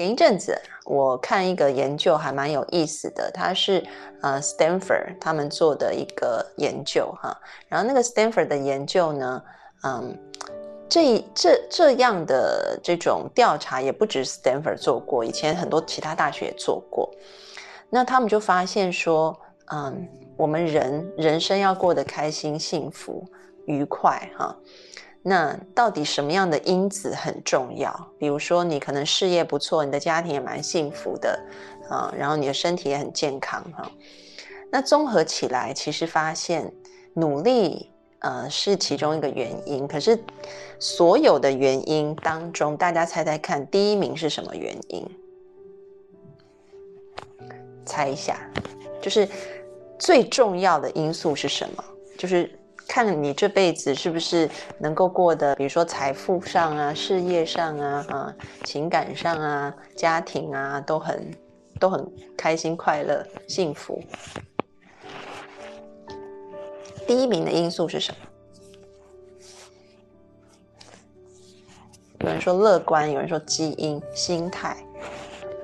前一阵子我看一个研究还蛮有意思的，它是呃 Stanford 他们做的一个研究哈，然后那个 Stanford 的研究呢，嗯，这这这样的这种调查也不止 Stanford 做过，以前很多其他大学也做过，那他们就发现说，嗯，我们人人生要过得开心、幸福、愉快哈。那到底什么样的因子很重要？比如说，你可能事业不错，你的家庭也蛮幸福的，啊，然后你的身体也很健康，哈。那综合起来，其实发现努力，呃，是其中一个原因。可是所有的原因当中，大家猜猜看，第一名是什么原因？猜一下，就是最重要的因素是什么？就是。看你这辈子是不是能够过得，比如说财富上啊、事业上啊、啊情感上啊、家庭啊，都很都很开心、快乐、幸福。第一名的因素是什么？有人说乐观，有人说基因、心态。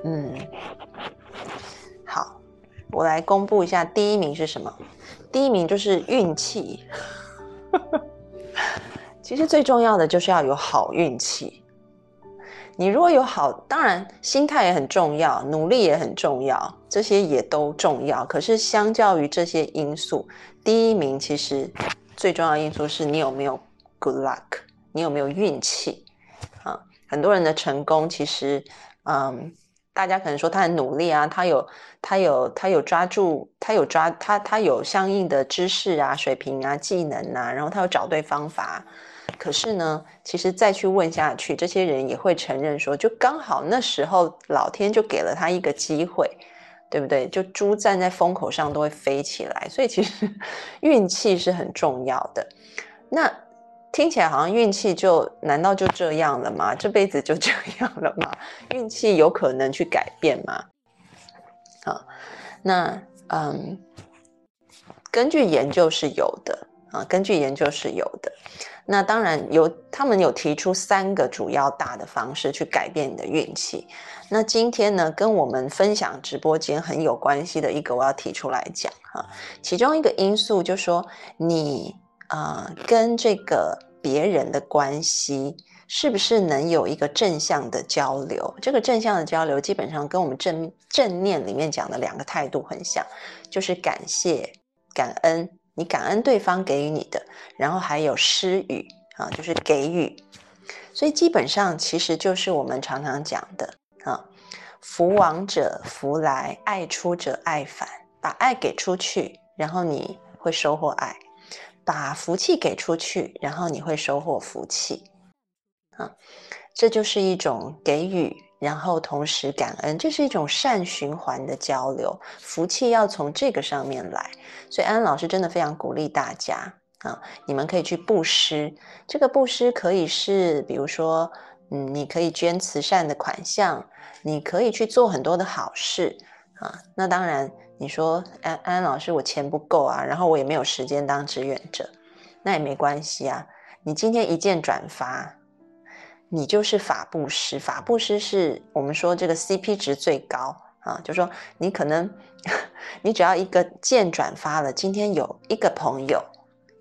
嗯，好，我来公布一下第一名是什么。第一名就是运气。其实最重要的就是要有好运气。你如果有好，当然心态也很重要，努力也很重要，这些也都重要。可是相较于这些因素，第一名其实最重要因素是你有没有 good luck，你有没有运气啊？很多人的成功其实，嗯。大家可能说他很努力啊，他有他有他有抓住，他有抓他他有相应的知识啊、水平啊、技能啊，然后他有找对方法。可是呢，其实再去问下去，这些人也会承认说，就刚好那时候老天就给了他一个机会，对不对？就猪站在风口上都会飞起来，所以其实 运气是很重要的。那。听起来好像运气就难道就这样了吗？这辈子就这样了吗？运气有可能去改变吗？啊，那嗯，根据研究是有的啊，根据研究是有的。那当然有，他们有提出三个主要大的方式去改变你的运气。那今天呢，跟我们分享直播间很有关系的一个，我要提出来讲哈。其中一个因素就说你啊，跟这个。别人的关系是不是能有一个正向的交流？这个正向的交流基本上跟我们正正念里面讲的两个态度很像，就是感谢、感恩，你感恩对方给予你的，然后还有施予啊，就是给予。所以基本上其实就是我们常常讲的啊，福往者福来，爱出者爱返，把爱给出去，然后你会收获爱。把福气给出去，然后你会收获福气，啊，这就是一种给予，然后同时感恩，这是一种善循环的交流。福气要从这个上面来，所以安老师真的非常鼓励大家啊，你们可以去布施。这个布施可以是，比如说，嗯，你可以捐慈善的款项，你可以去做很多的好事啊。那当然。你说安安老师，我钱不够啊，然后我也没有时间当志愿者，那也没关系啊。你今天一键转发，你就是法布施。法布施是我们说这个 CP 值最高啊，就说你可能你只要一个键转发了，今天有一个朋友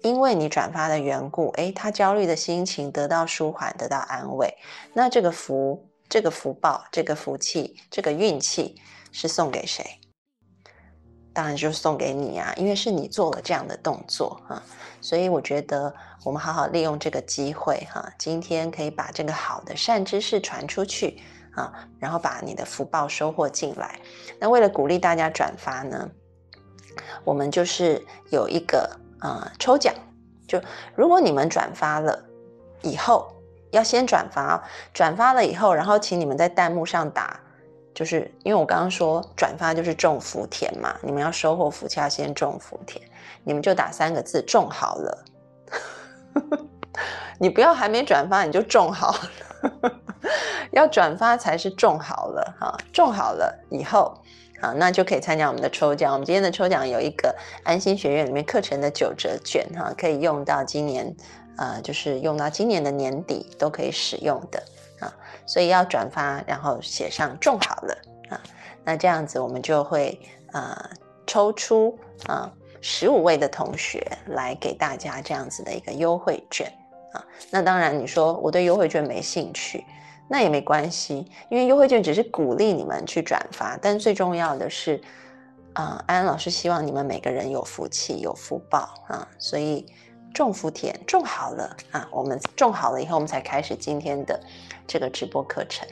因为你转发的缘故，诶，他焦虑的心情得到舒缓，得到安慰，那这个福、这个福报、这个福气、这个运气是送给谁？当然就是送给你啊，因为是你做了这样的动作哈，所以我觉得我们好好利用这个机会哈，今天可以把这个好的善知识传出去啊，然后把你的福报收获进来。那为了鼓励大家转发呢，我们就是有一个啊抽奖，就如果你们转发了以后要先转发，转发了以后，然后请你们在弹幕上打，就是因为我刚刚说转发就是种福田嘛，你们要收获福气要先种福田，你们就打三个字种好了。你不要还没转发你就种好了，要转发才是种好了哈，种好了以后。好，那就可以参加我们的抽奖。我们今天的抽奖有一个安心学院里面课程的九折券，哈，可以用到今年，呃，就是用到今年的年底都可以使用的啊。所以要转发，然后写上种好了啊。那这样子我们就会呃抽出啊十五位的同学来给大家这样子的一个优惠券啊。那当然你说我对优惠券没兴趣。那也没关系，因为优惠券只是鼓励你们去转发，但最重要的是，啊，安安老师希望你们每个人有福气、有福报啊，所以种福田种好了啊，我们种好了以后，我们才开始今天的这个直播课程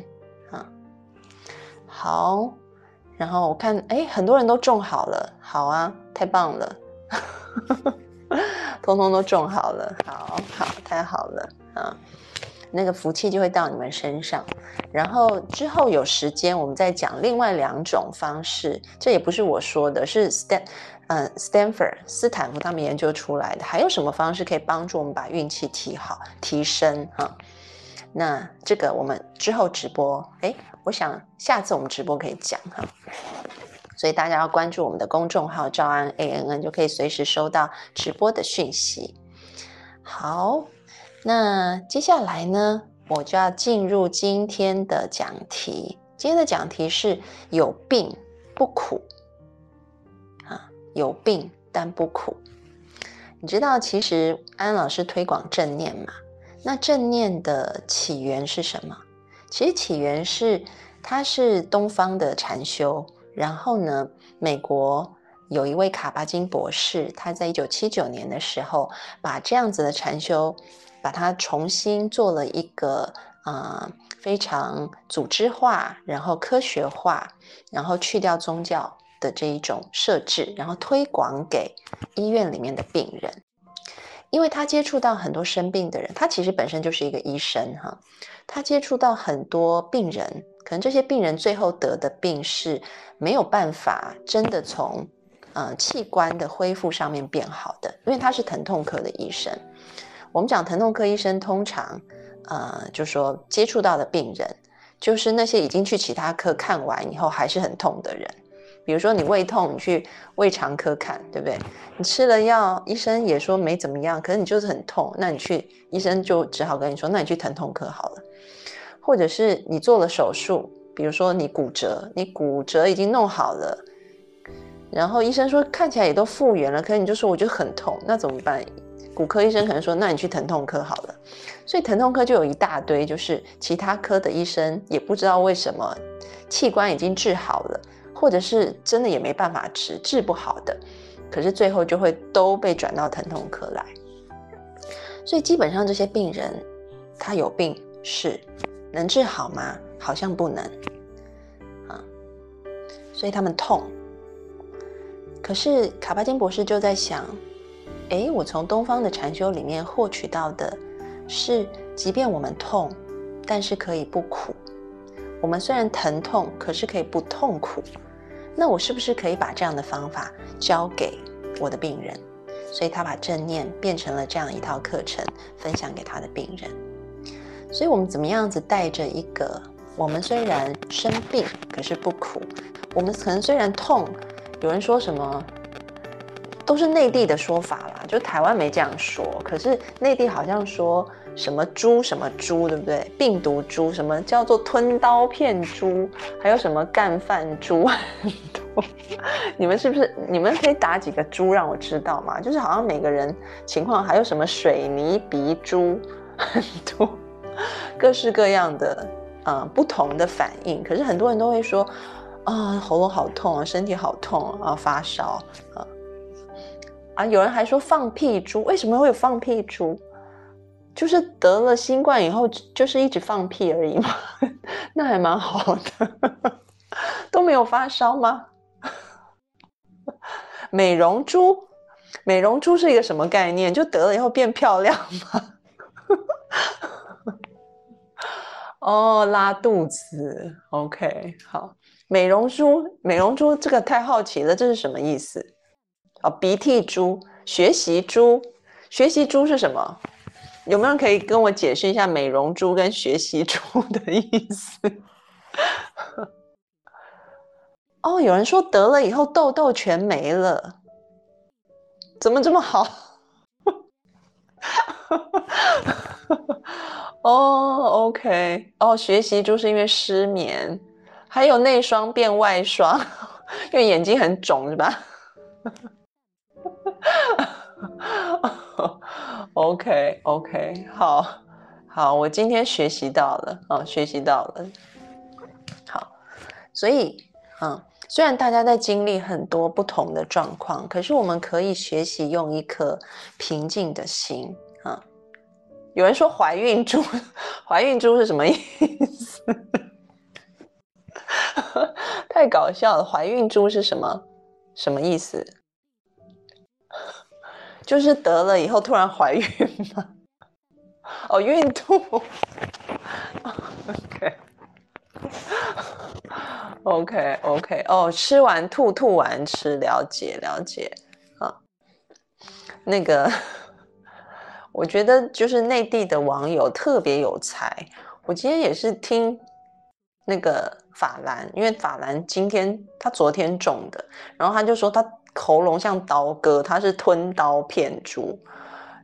啊。好，然后我看，哎，很多人都种好了，好啊，太棒了，通通都种好了，好好，太好了啊。那个福气就会到你们身上，然后之后有时间我们再讲另外两种方式。这也不是我说的，是 Stan，嗯，Stanford 斯坦福他们研究出来的。还有什么方式可以帮助我们把运气提好、提升哈？那这个我们之后直播，哎，我想下次我们直播可以讲哈。所以大家要关注我们的公众号“赵安 A N N”，就可以随时收到直播的讯息。好。那接下来呢，我就要进入今天的讲题。今天的讲题是有病不苦，有病但不苦。你知道，其实安老师推广正念嘛？那正念的起源是什么？其实起源是它是东方的禅修，然后呢，美国有一位卡巴金博士，他在一九七九年的时候把这样子的禅修。把它重新做了一个啊非常组织化，然后科学化，然后去掉宗教的这一种设置，然后推广给医院里面的病人，因为他接触到很多生病的人，他其实本身就是一个医生哈，他接触到很多病人，可能这些病人最后得的病是没有办法真的从呃器官的恢复上面变好的，因为他是疼痛科的医生。我们讲疼痛科医生，通常，呃，就说接触到的病人，就是那些已经去其他科看完以后还是很痛的人。比如说你胃痛，你去胃肠科看，对不对？你吃了药，医生也说没怎么样，可是你就是很痛，那你去医生就只好跟你说，那你去疼痛科好了。或者是你做了手术，比如说你骨折，你骨折已经弄好了，然后医生说看起来也都复原了，可是你就说我就很痛，那怎么办？骨科医生可能说：“那你去疼痛科好了。”所以疼痛科就有一大堆，就是其他科的医生也不知道为什么器官已经治好了，或者是真的也没办法治，治不好的，可是最后就会都被转到疼痛科来。所以基本上这些病人，他有病是能治好吗？好像不能啊。所以他们痛。可是卡巴金博士就在想。哎，我从东方的禅修里面获取到的是，即便我们痛，但是可以不苦。我们虽然疼痛，可是可以不痛苦。那我是不是可以把这样的方法教给我的病人？所以他把正念变成了这样一套课程，分享给他的病人。所以我们怎么样子带着一个，我们虽然生病，可是不苦。我们可能虽然痛，有人说什么？都是内地的说法啦，就台湾没这样说，可是内地好像说什么猪什么猪，对不对？病毒猪，什么叫做吞刀片猪，还有什么干饭猪，很多。你们是不是？你们可以打几个猪让我知道吗？就是好像每个人情况，还有什么水泥鼻猪，很多，各式各样的，嗯，不同的反应。可是很多人都会说，啊，喉咙好痛啊，身体好痛啊，发烧啊。啊，有人还说放屁猪，为什么会有放屁猪？就是得了新冠以后，就是一直放屁而已嘛，那还蛮好的，都没有发烧吗？美容猪，美容猪是一个什么概念？就得了以后变漂亮吗？哦，拉肚子，OK，好。美容猪，美容猪，这个太好奇了，这是什么意思？啊，鼻涕猪，学习猪，学习猪是什么？有没有人可以跟我解释一下美容猪跟学习猪的意思？哦，有人说得了以后痘痘全没了，怎么这么好？哦，OK，哦，学习猪是因为失眠，还有内双变外双，因为眼睛很肿是吧 OK，OK，好，好，我今天学习到了，哦，学习到了，好，所以，嗯，虽然大家在经历很多不同的状况，可是我们可以学习用一颗平静的心。啊有人说怀孕猪，怀孕猪是什么意思？太搞笑了！怀孕猪是什么什么意思？就是得了以后突然怀孕吗？哦，孕吐。OK，OK，OK。哦，吃完吐，吐完吃，了解了解。啊，那个。我觉得就是内地的网友特别有才。我今天也是听那个法兰，因为法兰今天他昨天种的，然后他就说他喉咙像刀割，他是吞刀片猪。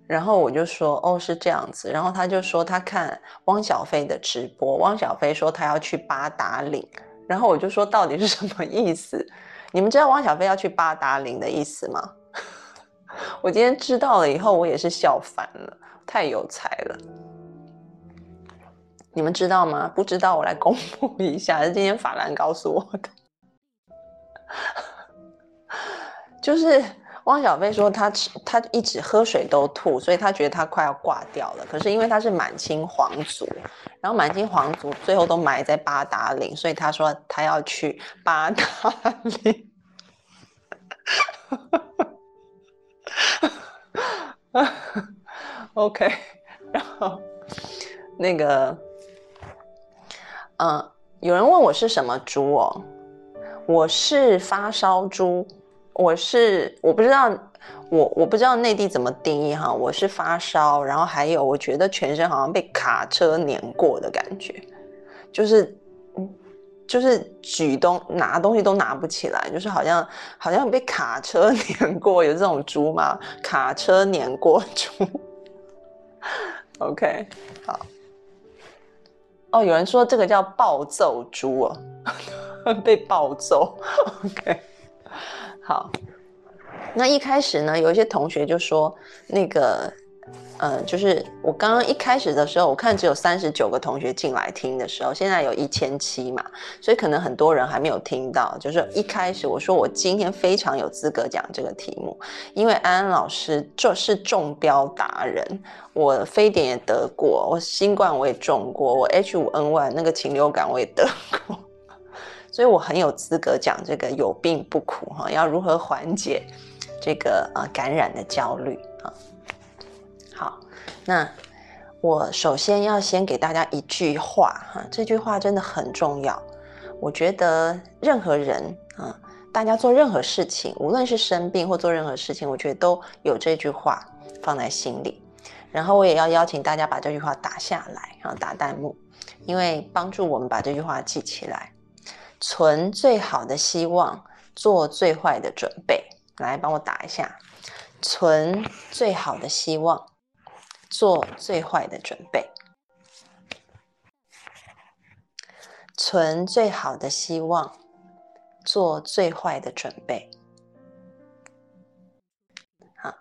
然后我就说哦是这样子，然后他就说他看汪小菲的直播，汪小菲说他要去八达岭，然后我就说到底是什么意思？你们知道汪小菲要去八达岭的意思吗？我今天知道了以后，我也是笑翻了，太有才了。你们知道吗？不知道，我来公布一下，是今天法兰告诉我的。就是汪小菲说他吃他一直喝水都吐，所以他觉得他快要挂掉了。可是因为他是满清皇族，然后满清皇族最后都埋在八达岭，所以他说他要去八达岭。OK，然后那个，嗯，有人问我是什么猪哦，我是发烧猪，我是我不知道，我我不知道内地怎么定义哈，我是发烧，然后还有我觉得全身好像被卡车碾过的感觉，就是。就是举东拿东西都拿不起来，就是好像好像被卡车碾过，有这种猪吗？卡车碾过猪。OK，好。哦，有人说这个叫暴揍猪哦，被暴揍。OK，好。那一开始呢，有一些同学就说那个。嗯，就是我刚刚一开始的时候，我看只有三十九个同学进来听的时候，现在有一千七嘛，所以可能很多人还没有听到。就是一开始我说我今天非常有资格讲这个题目，因为安安老师就是中标达人，我非典也得过，我新冠我也中过，我 H 五 N 1那个禽流感我也得过，所以我很有资格讲这个有病不苦哈，要如何缓解这个呃感染的焦虑啊？好，那我首先要先给大家一句话哈，这句话真的很重要。我觉得任何人啊，大家做任何事情，无论是生病或做任何事情，我觉得都有这句话放在心里。然后我也要邀请大家把这句话打下来啊，打弹幕，因为帮助我们把这句话记起来。存最好的希望，做最坏的准备。来，帮我打一下。存最好的希望。做最坏的准备，存最好的希望，做最坏的准备。好，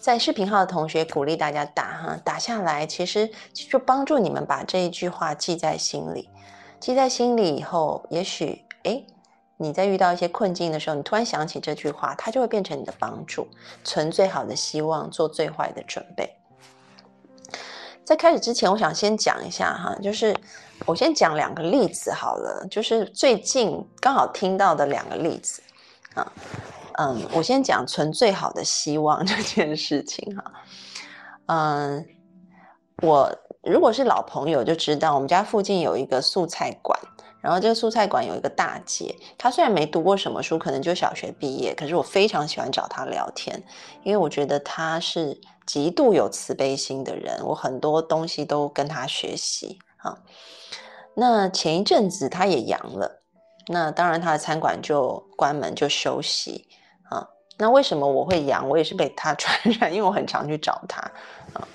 在视频号的同学鼓励大家打哈，打下来，其实就帮助你们把这一句话记在心里。记在心里以后，也许哎，你在遇到一些困境的时候，你突然想起这句话，它就会变成你的帮助。存最好的希望，做最坏的准备。在开始之前，我想先讲一下哈，就是我先讲两个例子好了，就是最近刚好听到的两个例子啊，嗯，我先讲存最好的希望这件事情哈，嗯，我如果是老朋友就知道，我们家附近有一个素菜馆，然后这个素菜馆有一个大姐，她虽然没读过什么书，可能就小学毕业，可是我非常喜欢找她聊天，因为我觉得她是极度有慈悲心的人，我很多东西都跟她学习啊。那前一阵子她也阳了，那当然她的餐馆就关门就休息啊。那为什么我会阳？我也是被她 传染，因为我很常去找她啊。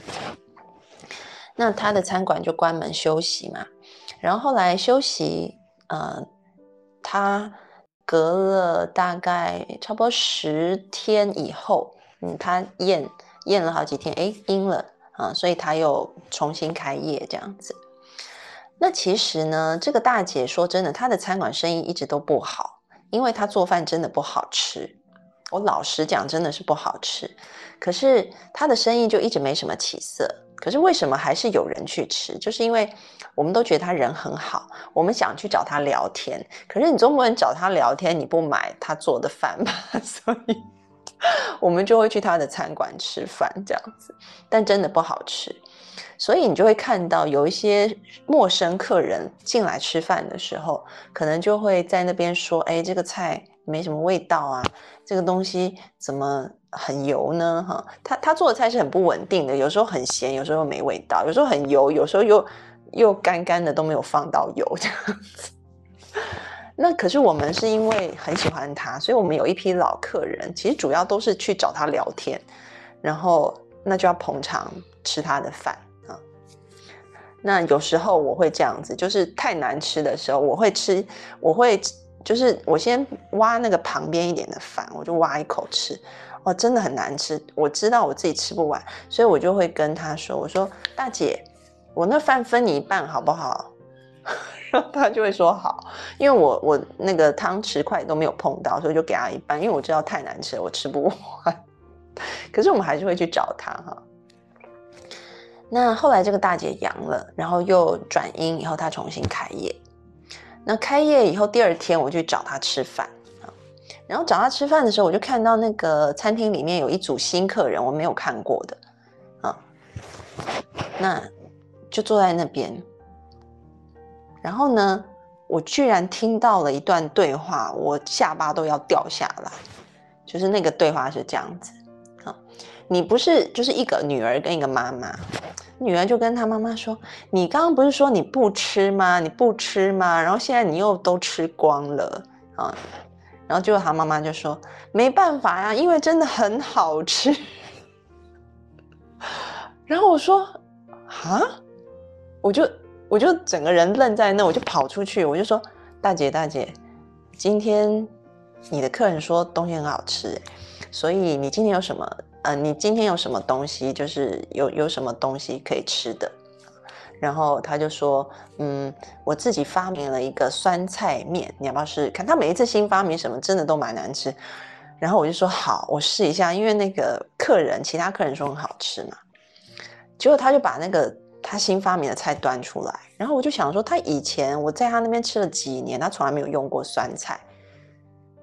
那他的餐馆就关门休息嘛，然后后来休息，呃，他隔了大概差不多十天以后，嗯，他验验了好几天，哎，阴了啊，所以他又重新开业这样子。那其实呢，这个大姐说真的，她的餐馆生意一直都不好，因为她做饭真的不好吃。我老实讲，真的是不好吃。可是她的生意就一直没什么起色。可是为什么还是有人去吃？就是因为我们都觉得他人很好，我们想去找他聊天。可是你总不能找他聊天，你不买他做的饭吧？所以我们就会去他的餐馆吃饭，这样子。但真的不好吃，所以你就会看到有一些陌生客人进来吃饭的时候，可能就会在那边说：“哎，这个菜没什么味道啊，这个东西怎么？”很油呢，哈，他他做的菜是很不稳定的，有时候很咸，有时候没味道，有时候很油，有时候又又干干的，都没有放到油这样子。那可是我们是因为很喜欢他，所以我们有一批老客人，其实主要都是去找他聊天，然后那就要捧场吃他的饭啊。那有时候我会这样子，就是太难吃的时候，我会吃，我会就是我先挖那个旁边一点的饭，我就挖一口吃。哇，真的很难吃，我知道我自己吃不完，所以我就会跟他说：“我说大姐，我那饭分你一半好不好？” 然后他就会说好，因为我我那个汤匙筷都没有碰到，所以就给他一半，因为我知道太难吃了，我吃不完。可是我们还是会去找他哈。那后来这个大姐阳了，然后又转阴以后，她重新开业。那开业以后第二天，我去找她吃饭。然后找他吃饭的时候，我就看到那个餐厅里面有一组新客人，我没有看过的，啊，那就坐在那边。然后呢，我居然听到了一段对话，我下巴都要掉下来。就是那个对话是这样子，啊，你不是就是一个女儿跟一个妈妈，女儿就跟她妈妈说：“你刚刚不是说你不吃吗？你不吃吗？然后现在你又都吃光了啊。”然后结果他妈妈就说：“没办法呀，因为真的很好吃。”然后我说：“啊！”我就我就整个人愣在那，我就跑出去，我就说：“大姐大姐，今天你的客人说东西很好吃，所以你今天有什么？呃，你今天有什么东西？就是有有什么东西可以吃的？”然后他就说：“嗯，我自己发明了一个酸菜面，你要不要试试看？他每一次新发明什么，真的都蛮难吃。然后我就说好，我试一下，因为那个客人，其他客人说很好吃嘛。结果他就把那个他新发明的菜端出来，然后我就想说，他以前我在他那边吃了几年，他从来没有用过酸菜。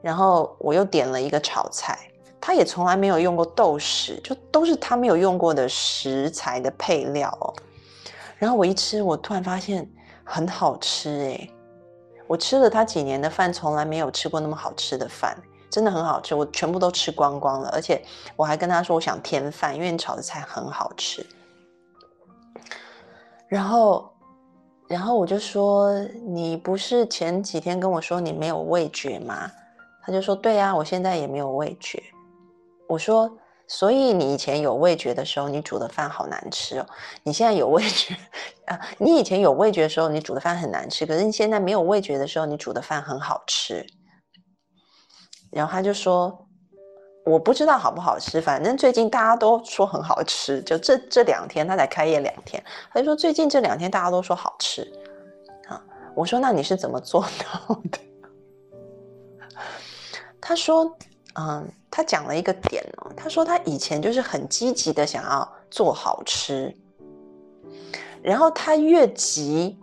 然后我又点了一个炒菜，他也从来没有用过豆豉，就都是他没有用过的食材的配料哦。”然后我一吃，我突然发现很好吃哎！我吃了他几年的饭，从来没有吃过那么好吃的饭，真的很好吃，我全部都吃光光了。而且我还跟他说我想添饭，因为你炒的菜很好吃。然后，然后我就说你不是前几天跟我说你没有味觉吗？他就说对呀，我现在也没有味觉。我说。所以你以前有味觉的时候，你煮的饭好难吃哦。你现在有味觉啊？你以前有味觉的时候，你煮的饭很难吃。可是你现在没有味觉的时候，你煮的饭很好吃。然后他就说：“我不知道好不好吃，反正最近大家都说很好吃。就这这两天，他才开业两天，他就说最近这两天大家都说好吃。”啊，我说：“那你是怎么做到的？” 他说：“嗯。”他讲了一个点哦，他说他以前就是很积极的想要做好吃，然后他越急，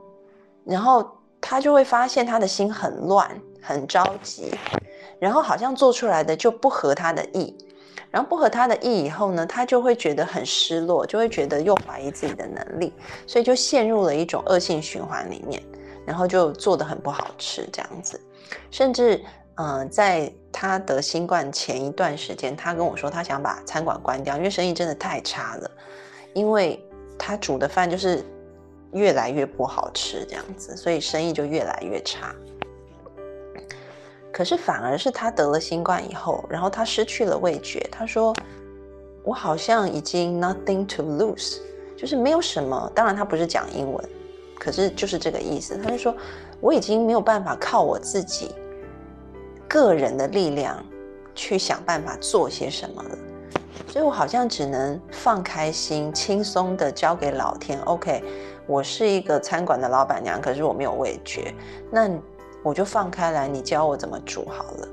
然后他就会发现他的心很乱，很着急，然后好像做出来的就不合他的意，然后不合他的意以后呢，他就会觉得很失落，就会觉得又怀疑自己的能力，所以就陷入了一种恶性循环里面，然后就做的很不好吃这样子，甚至嗯，在他得新冠前一段时间，他跟我说他想把餐馆关掉，因为生意真的太差了，因为他煮的饭就是越来越不好吃这样子，所以生意就越来越差。可是反而是他得了新冠以后，然后他失去了味觉。他说：“我好像已经 nothing to lose，就是没有什么。当然他不是讲英文，可是就是这个意思。他就说我已经没有办法靠我自己个人的力量去想办法做些什么了，所以我好像只能放开心，轻松的交给老天。OK，我是一个餐馆的老板娘，可是我没有味觉。那。”我就放开来，你教我怎么煮好了。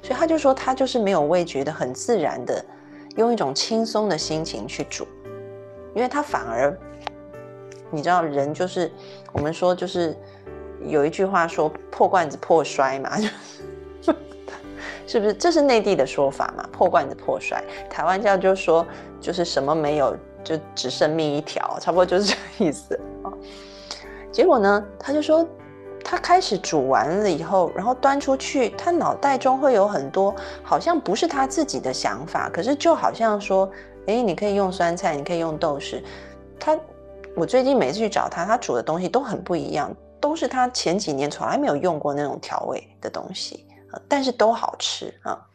所以他就说，他就是没有味觉的，很自然的，用一种轻松的心情去煮，因为他反而，你知道，人就是我们说就是有一句话说破罐子破摔嘛，是是不是？这是内地的说法嘛？破罐子破摔，台湾叫就说就是什么没有，就只剩命一条，差不多就是这个意思啊。结果呢，他就说。他开始煮完了以后，然后端出去，他脑袋中会有很多好像不是他自己的想法，可是就好像说，哎，你可以用酸菜，你可以用豆豉。他，我最近每次去找他，他煮的东西都很不一样，都是他前几年从来没有用过那种调味的东西但是都好吃啊。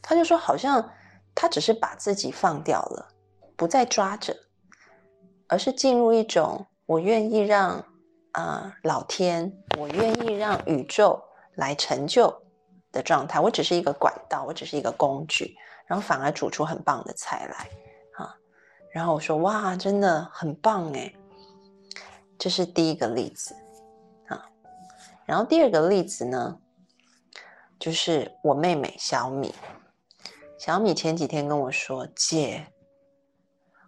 他就说，好像他只是把自己放掉了，不再抓着，而是进入一种我愿意让。啊，老天，我愿意让宇宙来成就的状态。我只是一个管道，我只是一个工具，然后反而煮出很棒的菜来啊。然后我说：“哇，真的很棒哎！”这是第一个例子啊。然后第二个例子呢，就是我妹妹小米。小米前几天跟我说：“姐，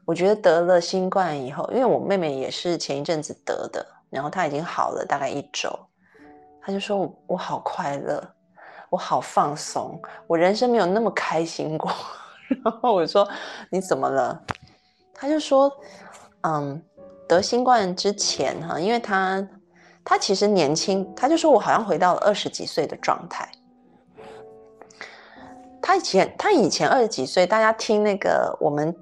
我觉得得了新冠以后，因为我妹妹也是前一阵子得的。”然后她已经好了大概一周，她就说：“我我好快乐，我好放松，我人生没有那么开心过。”然后我说：“你怎么了？”他就说：“嗯，得新冠之前哈，因为他他其实年轻，他就说我好像回到了二十几岁的状态。他以前他以前二十几岁，大家听那个我们。”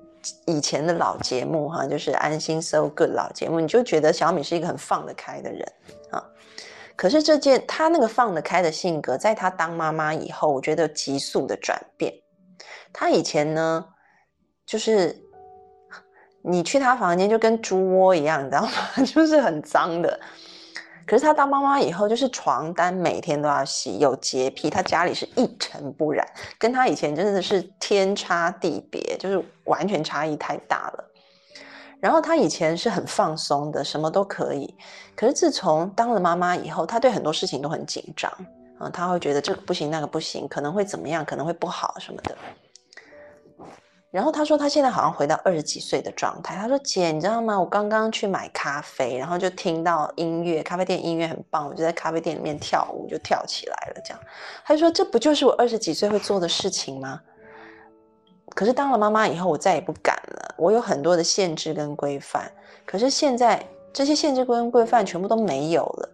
以前的老节目哈，就是安心 so good 老节目，你就觉得小米是一个很放得开的人啊。可是这件他那个放得开的性格，在他当妈妈以后，我觉得急速的转变。他以前呢，就是你去他房间就跟猪窝一样，你知道吗？就是很脏的。可是她当妈妈以后，就是床单每天都要洗，有洁癖，她家里是一尘不染，跟她以前真的是天差地别，就是完全差异太大了。然后她以前是很放松的，什么都可以。可是自从当了妈妈以后，她对很多事情都很紧张啊，她会觉得这个不行，那个不行，可能会怎么样，可能会不好什么的。然后他说他现在好像回到二十几岁的状态。他说：“姐，你知道吗？我刚刚去买咖啡，然后就听到音乐，咖啡店音乐很棒，我就在咖啡店里面跳舞，就跳起来了。这样，他就说这不就是我二十几岁会做的事情吗？可是当了妈妈以后，我再也不敢了。我有很多的限制跟规范，可是现在这些限制跟规范全部都没有了。”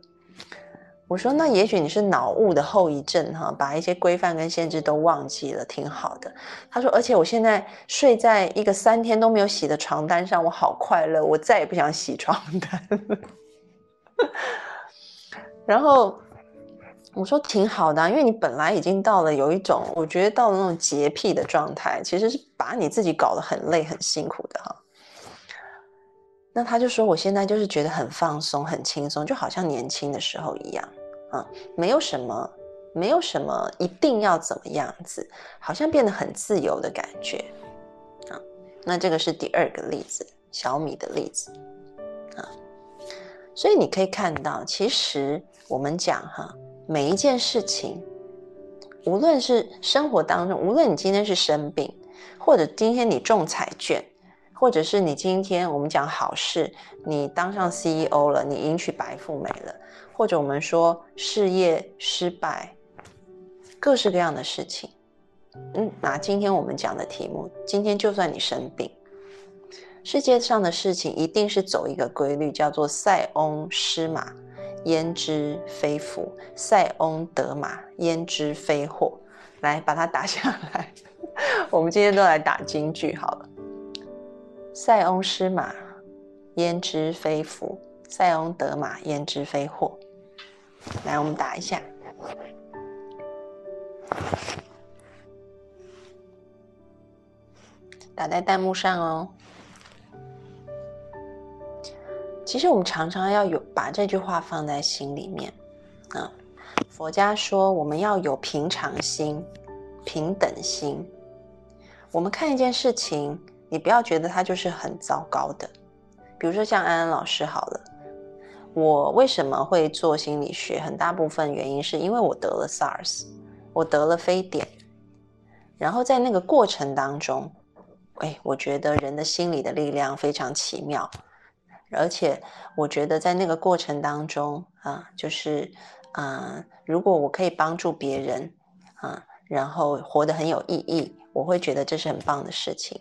我说，那也许你是脑雾的后遗症哈，把一些规范跟限制都忘记了，挺好的。他说，而且我现在睡在一个三天都没有洗的床单上，我好快乐，我再也不想洗床单。然后我说挺好的，因为你本来已经到了有一种，我觉得到了那种洁癖的状态，其实是把你自己搞得很累、很辛苦的哈。那他就说，我现在就是觉得很放松、很轻松，就好像年轻的时候一样，啊，没有什么，没有什么一定要怎么样子，好像变得很自由的感觉，啊，那这个是第二个例子，小米的例子，啊，所以你可以看到，其实我们讲哈，每一件事情，无论是生活当中，无论你今天是生病，或者今天你中彩券。或者是你今天我们讲好事，你当上 CEO 了，你迎娶白富美了，或者我们说事业失败，各式各样的事情，嗯，拿今天我们讲的题目，今天就算你生病，世界上的事情一定是走一个规律，叫做塞翁失马，焉知非福；塞翁得马，焉知非祸。来，把它打下来。我们今天都来打京剧好了。塞翁失马，焉知非福；塞翁得马，焉知非祸。来，我们打一下，打在弹幕上哦。其实我们常常要有把这句话放在心里面啊。佛家说，我们要有平常心、平等心。我们看一件事情，你不要觉得它就是很糟糕的。比如说像安安老师好了，我为什么会做心理学？很大部分原因是因为我得了 SARS，我得了非典。然后在那个过程当中，哎，我觉得人的心理的力量非常奇妙，而且我觉得在那个过程当中啊，就是啊，如果我可以帮助别人啊，然后活得很有意义。我会觉得这是很棒的事情，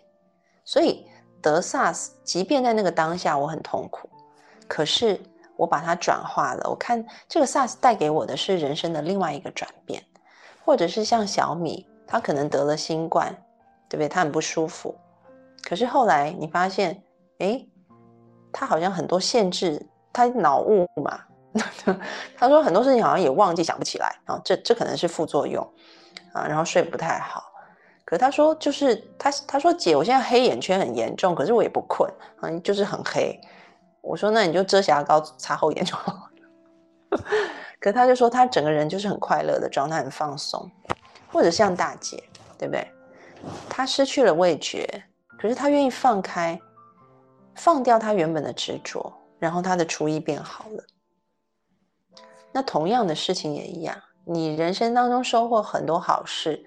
所以得 SARS，即便在那个当下我很痛苦，可是我把它转化了。我看这个 SARS 带给我的是人生的另外一个转变，或者是像小米，他可能得了新冠，对不对？他很不舒服，可是后来你发现，哎，他好像很多限制，他脑雾嘛，他说很多事情好像也忘记想不起来啊，这这可能是副作用啊，然后睡不太好。可他说，就是他他说姐，我现在黑眼圈很严重，可是我也不困，嗯，就是很黑。我说那你就遮瑕膏擦后眼就好了。可他就说他整个人就是很快乐的状态，很放松。或者像大姐，对不对？他失去了味觉，可是他愿意放开，放掉他原本的执着，然后他的厨艺变好了。那同样的事情也一样，你人生当中收获很多好事。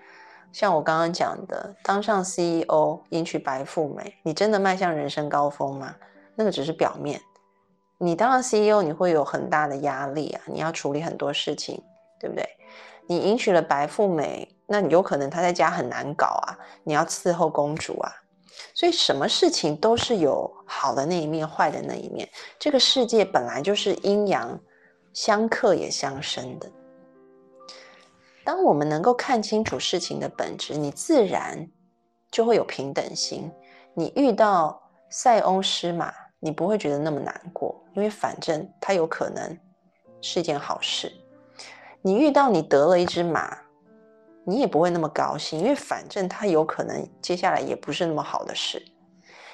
像我刚刚讲的，当上 CEO，迎娶白富美，你真的迈向人生高峰吗？那个只是表面。你当了 CEO，你会有很大的压力啊，你要处理很多事情，对不对？你迎娶了白富美，那你有可能她在家很难搞啊，你要伺候公主啊。所以什么事情都是有好的那一面，坏的那一面。这个世界本来就是阴阳相克也相生的。当我们能够看清楚事情的本质，你自然就会有平等心。你遇到塞翁失马，你不会觉得那么难过，因为反正它有可能是一件好事。你遇到你得了一只马，你也不会那么高兴，因为反正它有可能接下来也不是那么好的事。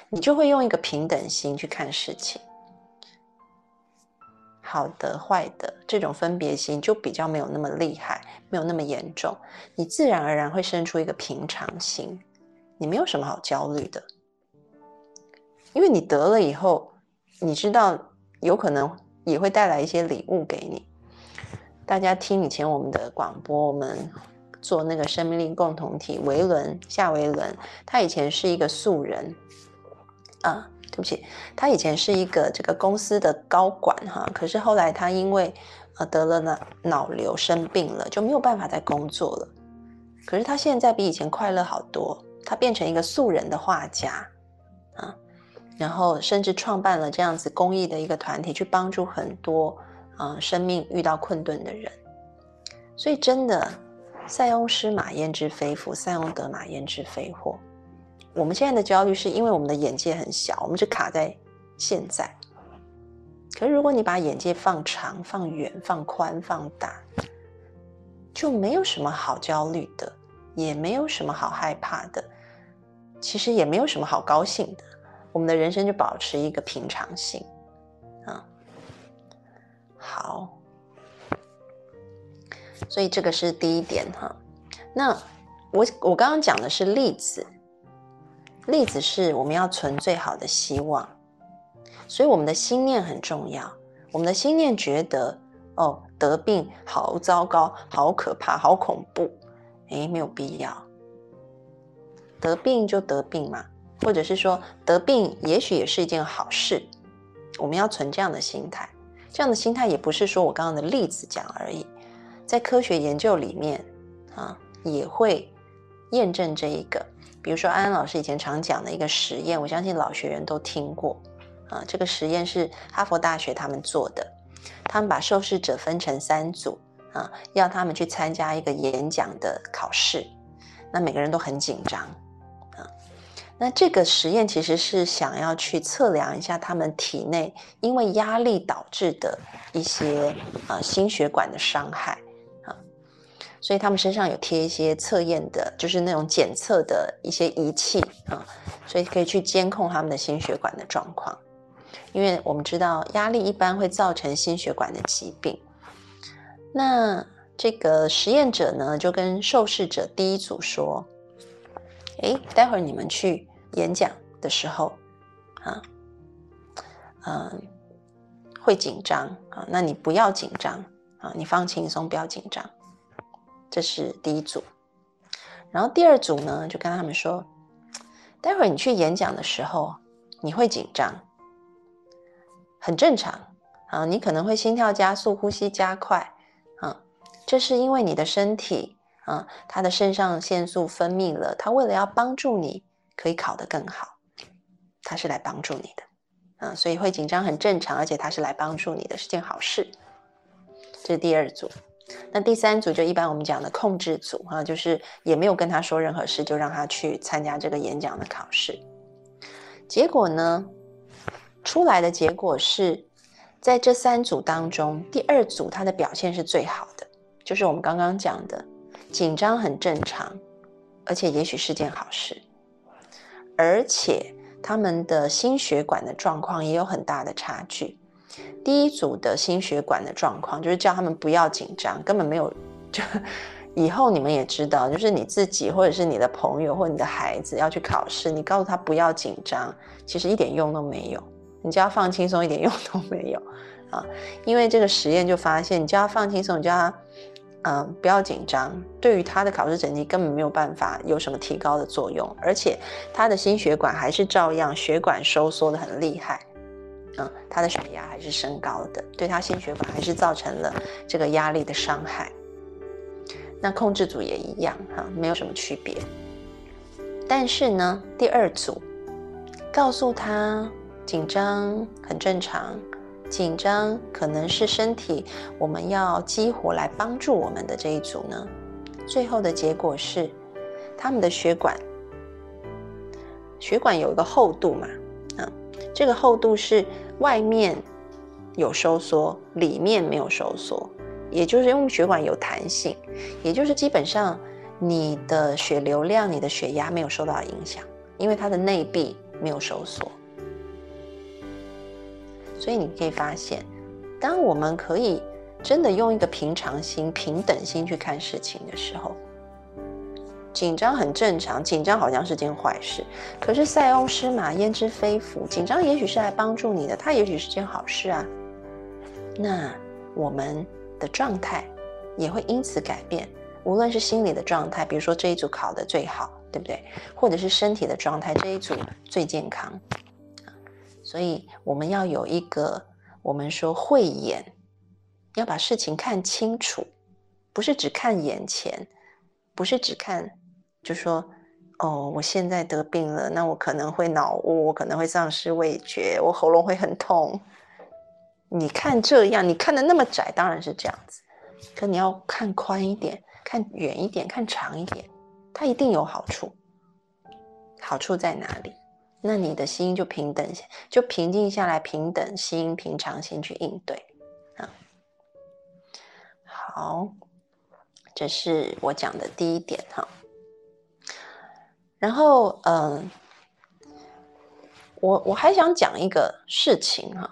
你就会用一个平等心去看事情。好的、坏的这种分别心就比较没有那么厉害，没有那么严重，你自然而然会生出一个平常心，你没有什么好焦虑的，因为你得了以后，你知道有可能也会带来一些礼物给你。大家听以前我们的广播，我们做那个生命力共同体维伦夏维伦，他以前是一个素人啊。对不起，他以前是一个这个公司的高管哈，可是后来他因为呃得了脑脑瘤生病了，就没有办法再工作了。可是他现在比以前快乐好多，他变成一个素人的画家啊，然后甚至创办了这样子公益的一个团体，去帮助很多啊生命遇到困顿的人。所以真的，塞翁失马焉知非福，塞翁得马焉知非祸。我们现在的焦虑是因为我们的眼界很小，我们是卡在现在。可是如果你把眼界放长、放远、放宽、放大，就没有什么好焦虑的，也没有什么好害怕的，其实也没有什么好高兴的。我们的人生就保持一个平常心啊。好，所以这个是第一点哈。那我我刚刚讲的是例子。例子是我们要存最好的希望，所以我们的心念很重要。我们的心念觉得，哦，得病好糟糕，好可怕，好恐怖，诶，没有必要。得病就得病嘛，或者是说得病也许也是一件好事。我们要存这样的心态，这样的心态也不是说我刚刚的例子讲而已，在科学研究里面啊，也会验证这一个。比如说安安老师以前常讲的一个实验，我相信老学员都听过啊。这个实验是哈佛大学他们做的，他们把受试者分成三组啊，要他们去参加一个演讲的考试。那每个人都很紧张啊。那这个实验其实是想要去测量一下他们体内因为压力导致的一些啊心血管的伤害。所以他们身上有贴一些测验的，就是那种检测的一些仪器啊，所以可以去监控他们的心血管的状况。因为我们知道压力一般会造成心血管的疾病。那这个实验者呢，就跟受试者第一组说：“哎，待会儿你们去演讲的时候，啊，嗯，会紧张啊，那你不要紧张啊，你放轻松，不要紧张。”这是第一组，然后第二组呢，就跟他们说，待会儿你去演讲的时候，你会紧张，很正常啊，你可能会心跳加速、呼吸加快啊，这是因为你的身体啊，它的肾上腺素分泌了，它为了要帮助你可以考得更好，它是来帮助你的啊，所以会紧张很正常，而且它是来帮助你的，是件好事。这是第二组。那第三组就一般我们讲的控制组哈，就是也没有跟他说任何事，就让他去参加这个演讲的考试。结果呢，出来的结果是在这三组当中，第二组他的表现是最好的，就是我们刚刚讲的紧张很正常，而且也许是件好事，而且他们的心血管的状况也有很大的差距。第一组的心血管的状况，就是叫他们不要紧张，根本没有。就 以后你们也知道，就是你自己或者是你的朋友或你的孩子要去考试，你告诉他不要紧张，其实一点用都没有。你叫他放轻松，一点用都没有 啊！因为这个实验就发现，你叫他放轻松，你叫他嗯不要紧张，对于他的考试成绩根本没有办法有什么提高的作用，而且他的心血管还是照样血管收缩的很厉害。嗯，他的血压还是升高的，对他心血管还是造成了这个压力的伤害。那控制组也一样哈，没有什么区别。但是呢，第二组告诉他紧张很正常，紧张可能是身体我们要激活来帮助我们的这一组呢，最后的结果是他们的血管血管有一个厚度嘛，啊，这个厚度是。外面有收缩，里面没有收缩，也就是因为血管有弹性，也就是基本上你的血流量、你的血压没有受到影响，因为它的内壁没有收缩。所以你可以发现，当我们可以真的用一个平常心、平等心去看事情的时候。紧张很正常，紧张好像是件坏事。可是塞翁失马焉知非福，紧张也许是来帮助你的，它也许是件好事啊。那我们的状态也会因此改变，无论是心理的状态，比如说这一组考的最好，对不对？或者是身体的状态，这一组最健康。所以我们要有一个，我们说慧眼，要把事情看清楚，不是只看眼前，不是只看。就说哦，我现在得病了，那我可能会脑雾，我可能会丧失味觉，我喉咙会很痛。你看这样，你看的那么窄，当然是这样子。可你要看宽一点，看远一点，看长一点，它一定有好处。好处在哪里？那你的心就平等，就平静下来，平等心、平常心去应对啊。好，这是我讲的第一点哈。然后，嗯，我我还想讲一个事情哈，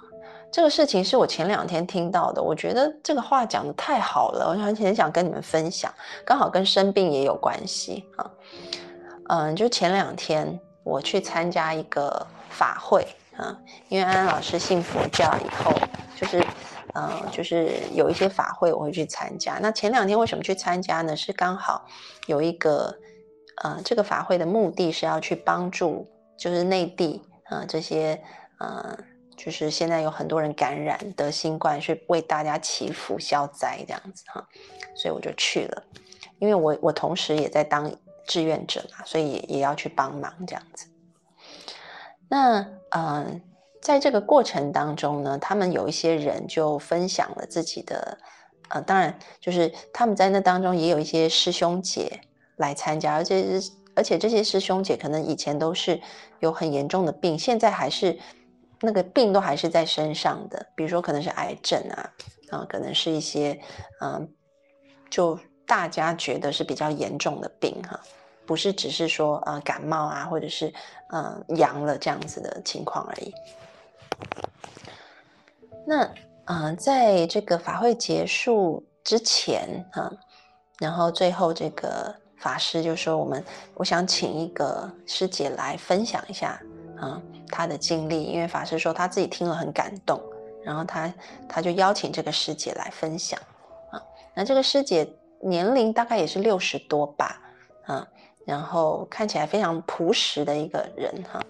这个事情是我前两天听到的，我觉得这个话讲的太好了，我很很想跟你们分享，刚好跟生病也有关系啊。嗯，就前两天我去参加一个法会啊，因为安安老师信佛教以后，就是嗯，就是有一些法会我会去参加。那前两天为什么去参加呢？是刚好有一个。呃，这个法会的目的是要去帮助，就是内地啊这些呃，就是现在有很多人感染得新冠，是为大家祈福消灾这样子哈，所以我就去了，因为我我同时也在当志愿者嘛，所以也也要去帮忙这样子。那嗯，在这个过程当中呢，他们有一些人就分享了自己的，呃，当然就是他们在那当中也有一些师兄姐来参加，而且而且这些师兄姐可能以前都是有很严重的病，现在还是那个病都还是在身上的，比如说可能是癌症啊，啊，可能是一些嗯，就大家觉得是比较严重的病哈。不是只是说呃感冒啊，或者是嗯阳了这样子的情况而已。那嗯，在这个法会结束之前哈，然后最后这个法师就说：“我们我想请一个师姐来分享一下啊她的经历，因为法师说他自己听了很感动，然后他他就邀请这个师姐来分享啊。那这个师姐年龄大概也是六十多吧啊。”然后看起来非常朴实的一个人哈，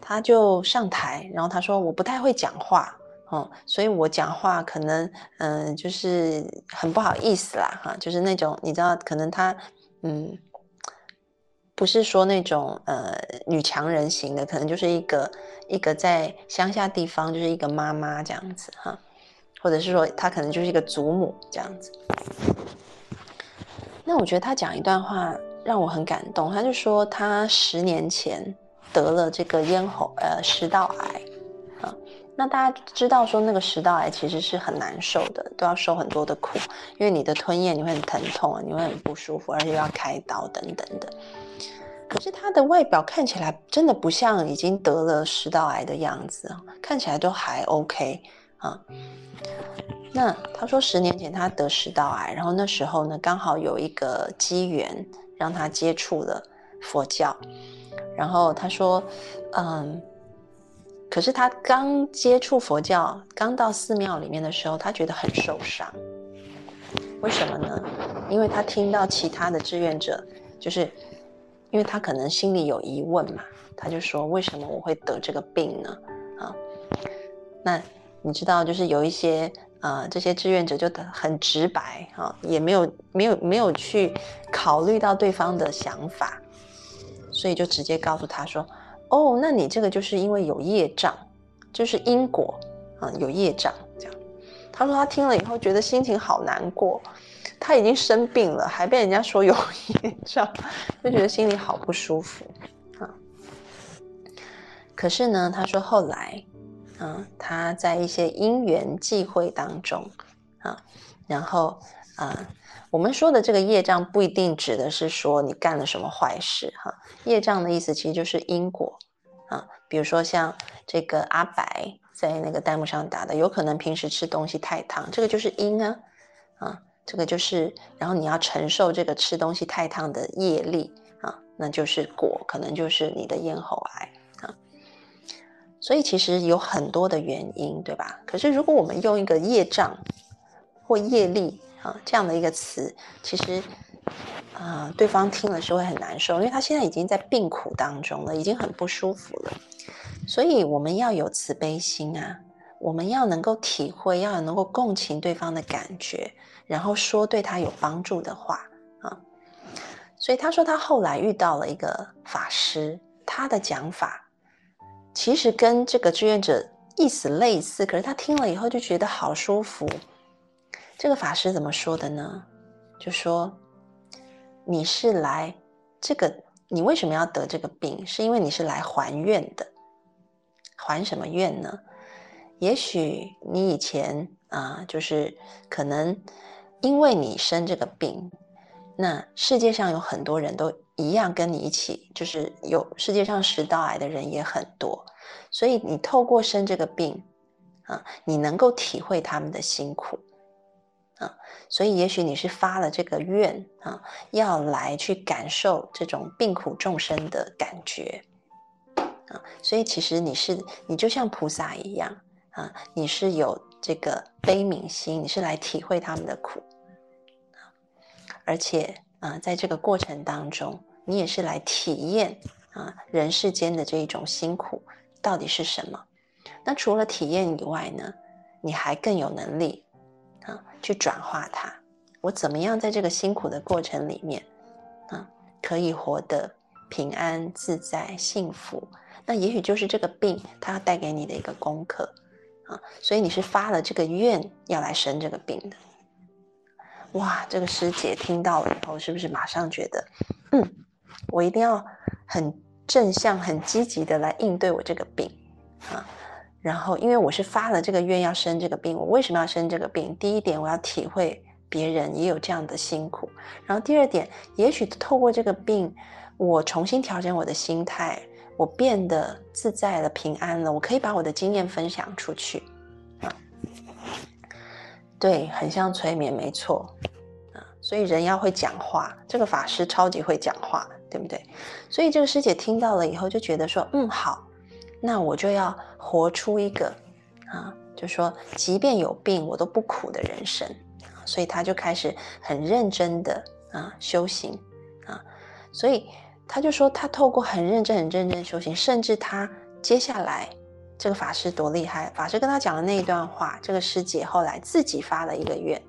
他就上台，然后他说：“我不太会讲话哦，所以我讲话可能嗯，就是很不好意思啦哈，就是那种你知道，可能他嗯，不是说那种呃女强人型的，可能就是一个一个在乡下地方就是一个妈妈这样子哈，或者是说他可能就是一个祖母这样子。那我觉得他讲一段话。让我很感动，他就说他十年前得了这个咽喉呃食道癌啊，那大家知道说那个食道癌其实是很难受的，都要受很多的苦，因为你的吞咽你会很疼痛啊，你会很不舒服，而且要开刀等等的。可是他的外表看起来真的不像已经得了食道癌的样子，看起来都还 OK 啊。那他说十年前他得食道癌，然后那时候呢刚好有一个机缘。让他接触了佛教，然后他说：“嗯，可是他刚接触佛教，刚到寺庙里面的时候，他觉得很受伤。为什么呢？因为他听到其他的志愿者，就是因为他可能心里有疑问嘛，他就说：为什么我会得这个病呢？啊，那你知道，就是有一些。”啊，这些志愿者就很直白啊，也没有没有没有去考虑到对方的想法，所以就直接告诉他说：“哦，那你这个就是因为有业障，就是因果啊，有业障这样。”他说他听了以后觉得心情好难过，他已经生病了，还被人家说有 业障，就觉得心里好不舒服啊。可是呢，他说后来。嗯，他在一些因缘际会当中，啊，然后啊，我们说的这个业障不一定指的是说你干了什么坏事哈，业障的意思其实就是因果啊，比如说像这个阿白在那个弹幕上打的，有可能平时吃东西太烫，这个就是因啊，啊，这个就是，然后你要承受这个吃东西太烫的业力啊，那就是果，可能就是你的咽喉癌啊。所以其实有很多的原因，对吧？可是如果我们用一个业障或业力啊这样的一个词，其实啊对方听了是会很难受，因为他现在已经在病苦当中了，已经很不舒服了。所以我们要有慈悲心啊，我们要能够体会，要能够共情对方的感觉，然后说对他有帮助的话啊。所以他说他后来遇到了一个法师，他的讲法。其实跟这个志愿者意思类似，可是他听了以后就觉得好舒服。这个法师怎么说的呢？就说你是来这个，你为什么要得这个病？是因为你是来还愿的。还什么愿呢？也许你以前啊，就是可能因为你生这个病，那世界上有很多人都。一样跟你一起，就是有世界上食道癌的人也很多，所以你透过生这个病，啊，你能够体会他们的辛苦，啊，所以也许你是发了这个愿啊，要来去感受这种病苦众生的感觉，啊，所以其实你是你就像菩萨一样啊，你是有这个悲悯心，你是来体会他们的苦，啊而且。啊，在这个过程当中，你也是来体验啊人世间的这一种辛苦到底是什么？那除了体验以外呢，你还更有能力去转化它。我怎么样在这个辛苦的过程里面啊，可以活得平安自在、幸福。那也许就是这个病，它要带给你的一个功课啊。所以你是发了这个愿要来生这个病的。哇，这个师姐听到了以后，是不是马上觉得，嗯，我一定要很正向、很积极的来应对我这个病啊？然后，因为我是发了这个愿要生这个病，我为什么要生这个病？第一点，我要体会别人也有这样的辛苦。然后第二点，也许透过这个病，我重新调整我的心态，我变得自在了、平安了，我可以把我的经验分享出去。啊对，很像催眠，没错，啊，所以人要会讲话，这个法师超级会讲话，对不对？所以这个师姐听到了以后就觉得说，嗯，好，那我就要活出一个，啊，就说即便有病我都不苦的人生，所以他就开始很认真的啊修行，啊，所以他就说他透过很认真、很认真修行，甚至他接下来。这个法师多厉害！法师跟他讲的那一段话，这个师姐后来自己发了一个愿，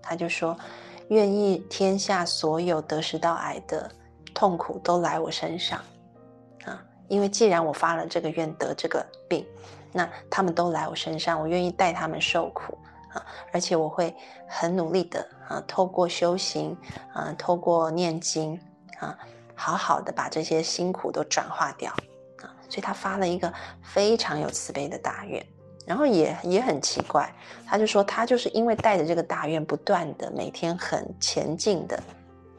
他就说：“愿意天下所有得食道癌的痛苦都来我身上！因为既然我发了这个愿得这个病，那他们都来我身上，我愿意带他们受苦啊！而且我会很努力的啊，透过修行啊，透过念经啊，好好的把这些辛苦都转化掉啊。”所以他发了一个非常有慈悲的大愿，然后也也很奇怪，他就说他就是因为带着这个大愿，不断的每天很前进的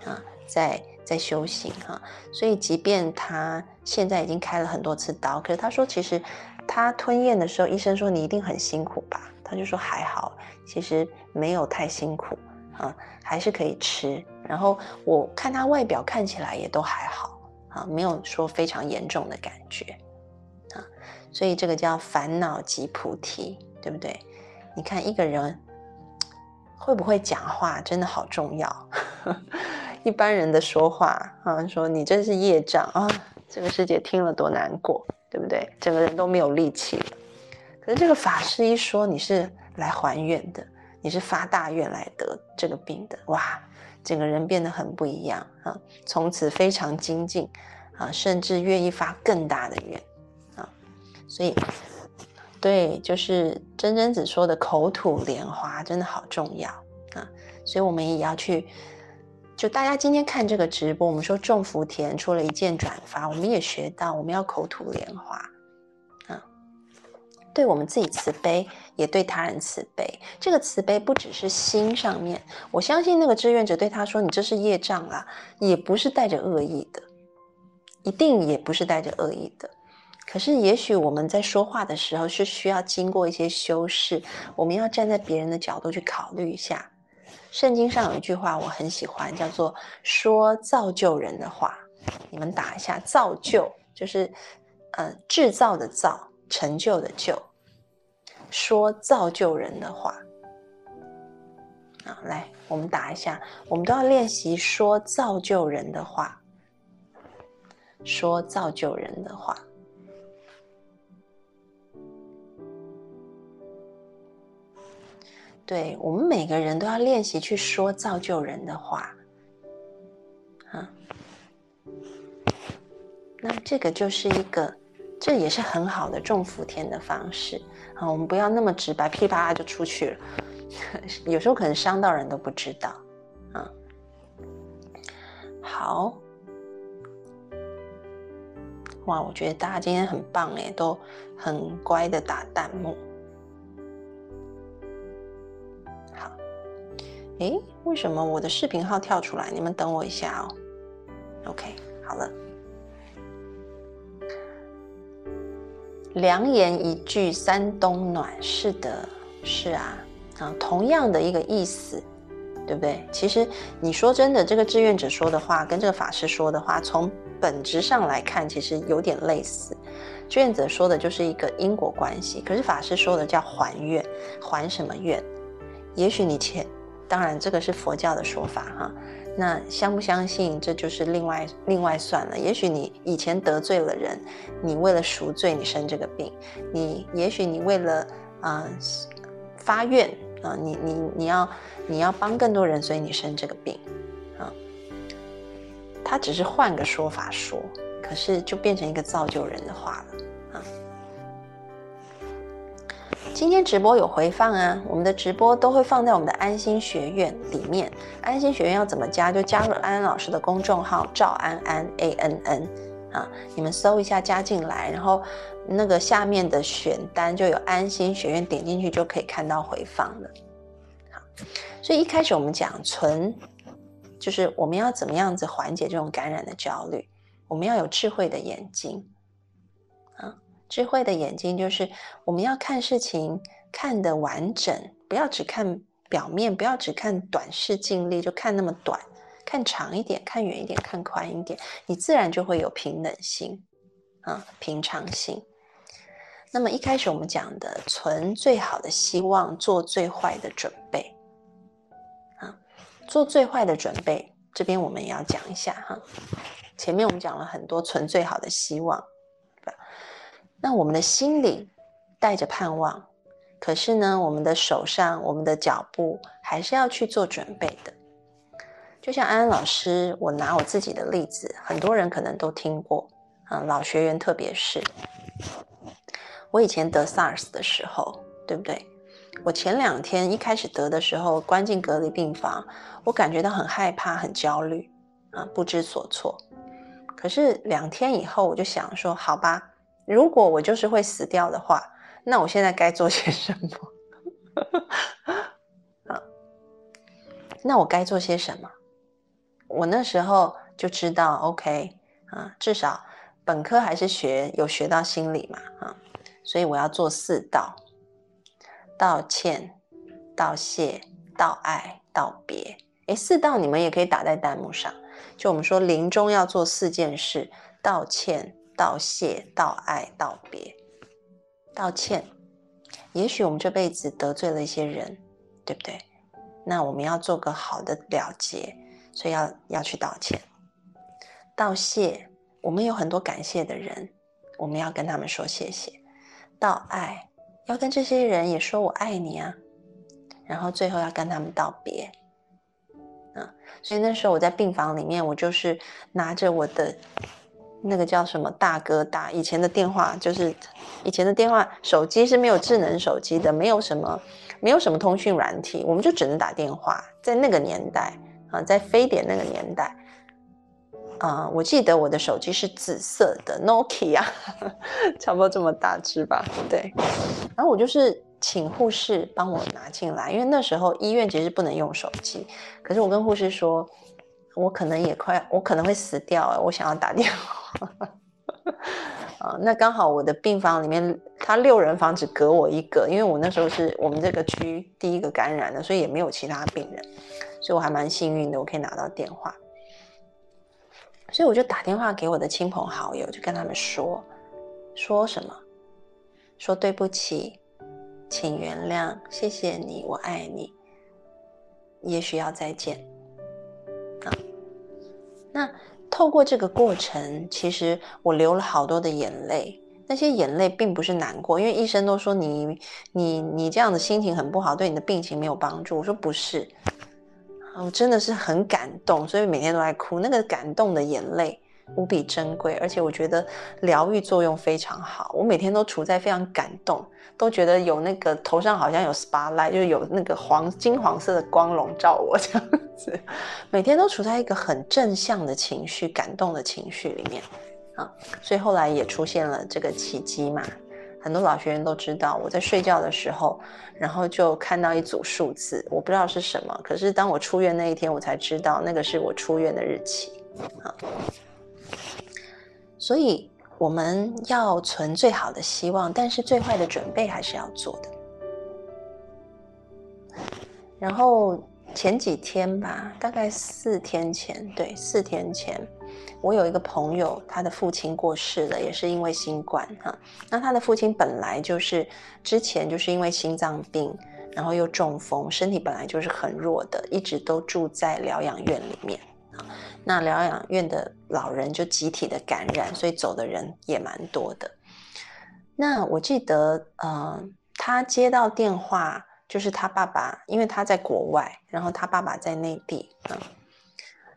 啊，在在修行哈，所以即便他现在已经开了很多次刀，可是他说其实他吞咽的时候，医生说你一定很辛苦吧？他就说还好，其实没有太辛苦啊，还是可以吃。然后我看他外表看起来也都还好。啊，没有说非常严重的感觉，啊，所以这个叫烦恼即菩提，对不对？你看一个人会不会讲话，真的好重要。一般人的说话啊，说你这是业障啊，这个师姐听了多难过，对不对？整个人都没有力气了。可是这个法师一说你是来还愿的，你是发大愿来得这个病的，哇！整个人变得很不一样啊！从此非常精进啊，甚至愿意发更大的愿啊！所以，对，就是真真子说的口吐莲花，真的好重要啊！所以我们也要去，就大家今天看这个直播，我们说种福田出了一件转发，我们也学到我们要口吐莲花。啊对我们自己慈悲，也对他人慈悲。这个慈悲不只是心上面，我相信那个志愿者对他说：“你这是业障啊，也不是带着恶意的，一定也不是带着恶意的。可是，也许我们在说话的时候是需要经过一些修饰，我们要站在别人的角度去考虑一下。圣经上有一句话我很喜欢，叫做“说造就人的话”。你们打一下“造就”，就是呃制造的造。成就的就，说造就人的话啊，来，我们打一下，我们都要练习说造就人的话，说造就人的话。对我们每个人都要练习去说造就人的话啊，那这个就是一个。这也是很好的种福田的方式啊！我们不要那么直白，噼里啪啦就出去了，有时候可能伤到人都不知道啊。好，哇，我觉得大家今天很棒哎，都很乖的打弹幕。哎，为什么我的视频号跳出来？你们等我一下哦。OK，好了。良言一句三冬暖，是的，是啊，啊，同样的一个意思，对不对？其实你说真的，这个志愿者说的话跟这个法师说的话，从本质上来看，其实有点类似。志愿者说的就是一个因果关系，可是法师说的叫还愿，还什么愿？也许你前，当然这个是佛教的说法哈。那相不相信，这就是另外另外算了。也许你以前得罪了人，你为了赎罪，你生这个病；你也许你为了啊发愿啊，你你你要你要帮更多人，所以你生这个病啊。他只是换个说法说，可是就变成一个造就人的话了。今天直播有回放啊，我们的直播都会放在我们的安心学院里面。安心学院要怎么加？就加入安安老师的公众号赵安安 A N N 啊，你们搜一下加进来，然后那个下面的选单就有安心学院，点进去就可以看到回放了。好，所以一开始我们讲存，就是我们要怎么样子缓解这种感染的焦虑？我们要有智慧的眼睛。智慧的眼睛就是我们要看事情看得完整，不要只看表面，不要只看短视近利，就看那么短，看长一点，看远一点，看宽一点，你自然就会有平等心啊，平常心。那么一开始我们讲的，存最好的希望，做最坏的准备啊，做最坏的准备，这边我们也要讲一下哈。前面我们讲了很多，存最好的希望。那我们的心里带着盼望，可是呢，我们的手上、我们的脚步还是要去做准备的。就像安安老师，我拿我自己的例子，很多人可能都听过啊，老学员特别是我以前得 SARS 的时候，对不对？我前两天一开始得的时候，关进隔离病房，我感觉到很害怕、很焦虑啊，不知所措。可是两天以后，我就想说，好吧。如果我就是会死掉的话，那我现在该做些什么？啊，那我该做些什么？我那时候就知道，OK 啊，至少本科还是学有学到心理嘛，啊，所以我要做四道：道歉、道谢、道爱、道别。诶，四道你们也可以打在弹幕上。就我们说临终要做四件事：道歉。道谢、道爱、道别、道歉。也许我们这辈子得罪了一些人，对不对？那我们要做个好的了结，所以要要去道歉。道谢，我们有很多感谢的人，我们要跟他们说谢谢。道爱，要跟这些人也说我爱你啊。然后最后要跟他们道别。嗯，所以那时候我在病房里面，我就是拿着我的。那个叫什么大哥大？以前的电话就是，以前的电话手机是没有智能手机的，没有什么，没有什么通讯软体，我们就只能打电话。在那个年代啊，在非典那个年代啊，我记得我的手机是紫色的 Nokia，差不多这么大只吧？对。然后我就是请护士帮我拿进来，因为那时候医院其实不能用手机，可是我跟护士说。我可能也快，我可能会死掉我想要打电话。啊，那刚好我的病房里面，他六人房只隔我一个，因为我那时候是我们这个区第一个感染的，所以也没有其他病人，所以我还蛮幸运的，我可以拿到电话。所以我就打电话给我的亲朋好友，就跟他们说，说什么？说对不起，请原谅，谢谢你，我爱你，也许要再见。那透过这个过程，其实我流了好多的眼泪。那些眼泪并不是难过，因为医生都说你、你、你这样的心情很不好，对你的病情没有帮助。我说不是，我真的是很感动，所以每天都在哭。那个感动的眼泪。无比珍贵，而且我觉得疗愈作用非常好。我每天都处在非常感动，都觉得有那个头上好像有 spotlight，就是有那个黄金黄色的光笼罩我这样子。每天都处在一个很正向的情绪、感动的情绪里面啊，所以后来也出现了这个奇迹嘛。很多老学员都知道，我在睡觉的时候，然后就看到一组数字，我不知道是什么。可是当我出院那一天，我才知道那个是我出院的日期啊。所以我们要存最好的希望，但是最坏的准备还是要做的。然后前几天吧，大概四天前，对，四天前，我有一个朋友，他的父亲过世了，也是因为新冠哈。那他的父亲本来就是之前就是因为心脏病，然后又中风，身体本来就是很弱的，一直都住在疗养院里面。那疗养院的老人就集体的感染，所以走的人也蛮多的。那我记得，呃，他接到电话，就是他爸爸，因为他在国外，然后他爸爸在内地，嗯，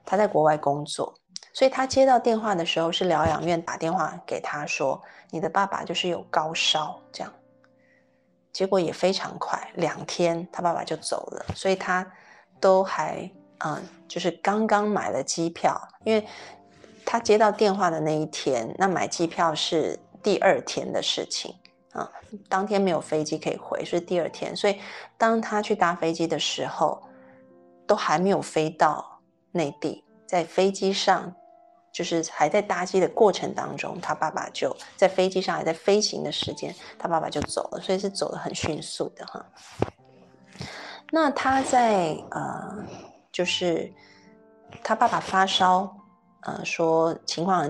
他在国外工作，所以他接到电话的时候，是疗养院打电话给他说：“你的爸爸就是有高烧。”这样，结果也非常快，两天他爸爸就走了。所以他都还嗯，就是刚刚买了机票，因为他接到电话的那一天，那买机票是第二天的事情啊，当天没有飞机可以回，是第二天。所以当他去搭飞机的时候，都还没有飞到内地，在飞机上。就是还在搭机的过程当中，他爸爸就在飞机上还在飞行的时间，他爸爸就走了，所以是走的很迅速的哈。那他在呃，就是他爸爸发烧，呃，说情况